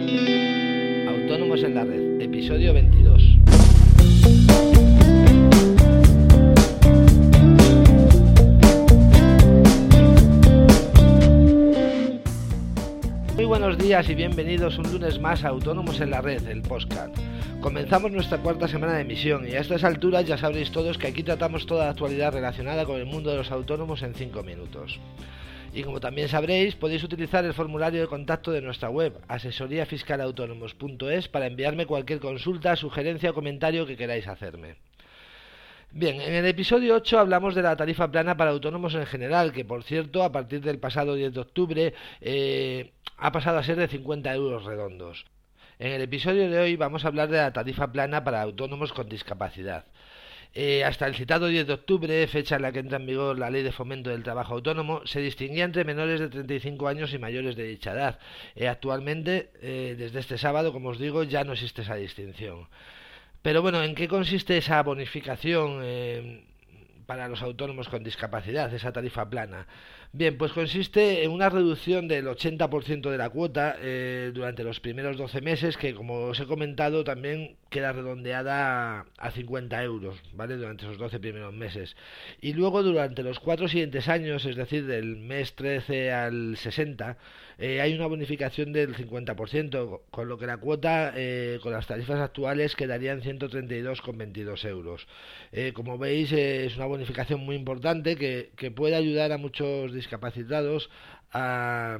Autónomos en la Red, episodio 22. Muy buenos días y bienvenidos un lunes más a Autónomos en la Red, el podcast. Comenzamos nuestra cuarta semana de emisión y a estas alturas ya sabréis todos que aquí tratamos toda la actualidad relacionada con el mundo de los autónomos en 5 minutos. Y como también sabréis, podéis utilizar el formulario de contacto de nuestra web, asesoríafiscalautónomos.es, para enviarme cualquier consulta, sugerencia o comentario que queráis hacerme. Bien, en el episodio 8 hablamos de la tarifa plana para autónomos en general, que por cierto, a partir del pasado 10 de octubre, eh, ha pasado a ser de 50 euros redondos. En el episodio de hoy vamos a hablar de la tarifa plana para autónomos con discapacidad. Eh, hasta el citado 10 de octubre, fecha en la que entra en vigor la Ley de Fomento del Trabajo Autónomo, se distinguía entre menores de 35 años y mayores de dicha edad. Eh, actualmente, eh, desde este sábado, como os digo, ya no existe esa distinción. Pero bueno, ¿en qué consiste esa bonificación para los autónomos con discapacidad, esa tarifa plana? Bien, pues consiste en una reducción del 80% de la cuota durante los primeros 12 meses, que como os he comentado también queda redondeada a 50 euros, ¿vale? Durante esos 12 primeros meses. Y luego durante los cuatro siguientes años, es decir, del mes 13 al 60, eh, hay una bonificación del 50%, con lo que la cuota eh, con las tarifas actuales quedaría en 132,22 euros. como veis, es una bonificación muy importante que puede ayudar a muchos discapacitados a,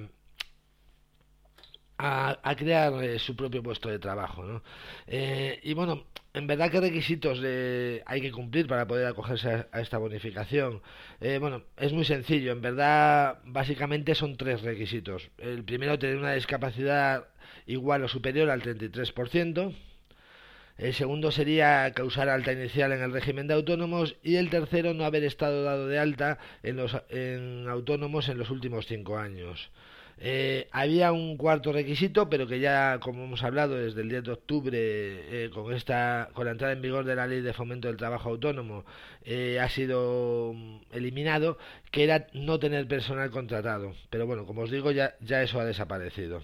a, crear eh, su propio puesto de trabajo. ¿no? Eh, y bueno, en verdad, ¿qué requisitos hay que cumplir para poder acogerse a, esta bonificación? Eh, bueno, es muy sencillo. En verdad, básicamente son tres requisitos. El primero, tener una discapacidad igual o superior al 33%. El segundo sería causar alta inicial en el régimen de autónomos y el tercero no haber estado dado de alta en los en autónomos en los últimos cinco años. Eh, había un cuarto requisito, pero que ya, como hemos hablado, desde el 10 de octubre, eh, con, esta, con la entrada en vigor de la Ley de Fomento del Trabajo Autónomo, eh, ha sido eliminado, que era no tener personal contratado. Pero bueno, como os digo, ya, ya eso ha desaparecido.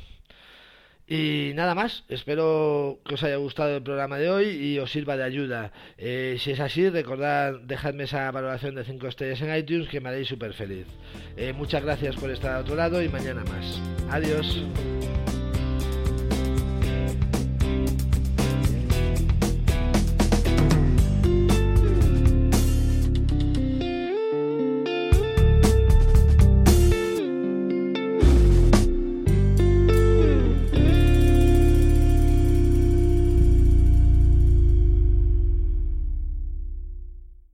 Y nada más, espero que os haya gustado el programa de hoy y os sirva de ayuda. Eh, si es así, recordad dejarme esa valoración de 5 estrellas en iTunes que me haréis súper feliz. Eh, muchas gracias por estar al otro lado y mañana más. Adiós.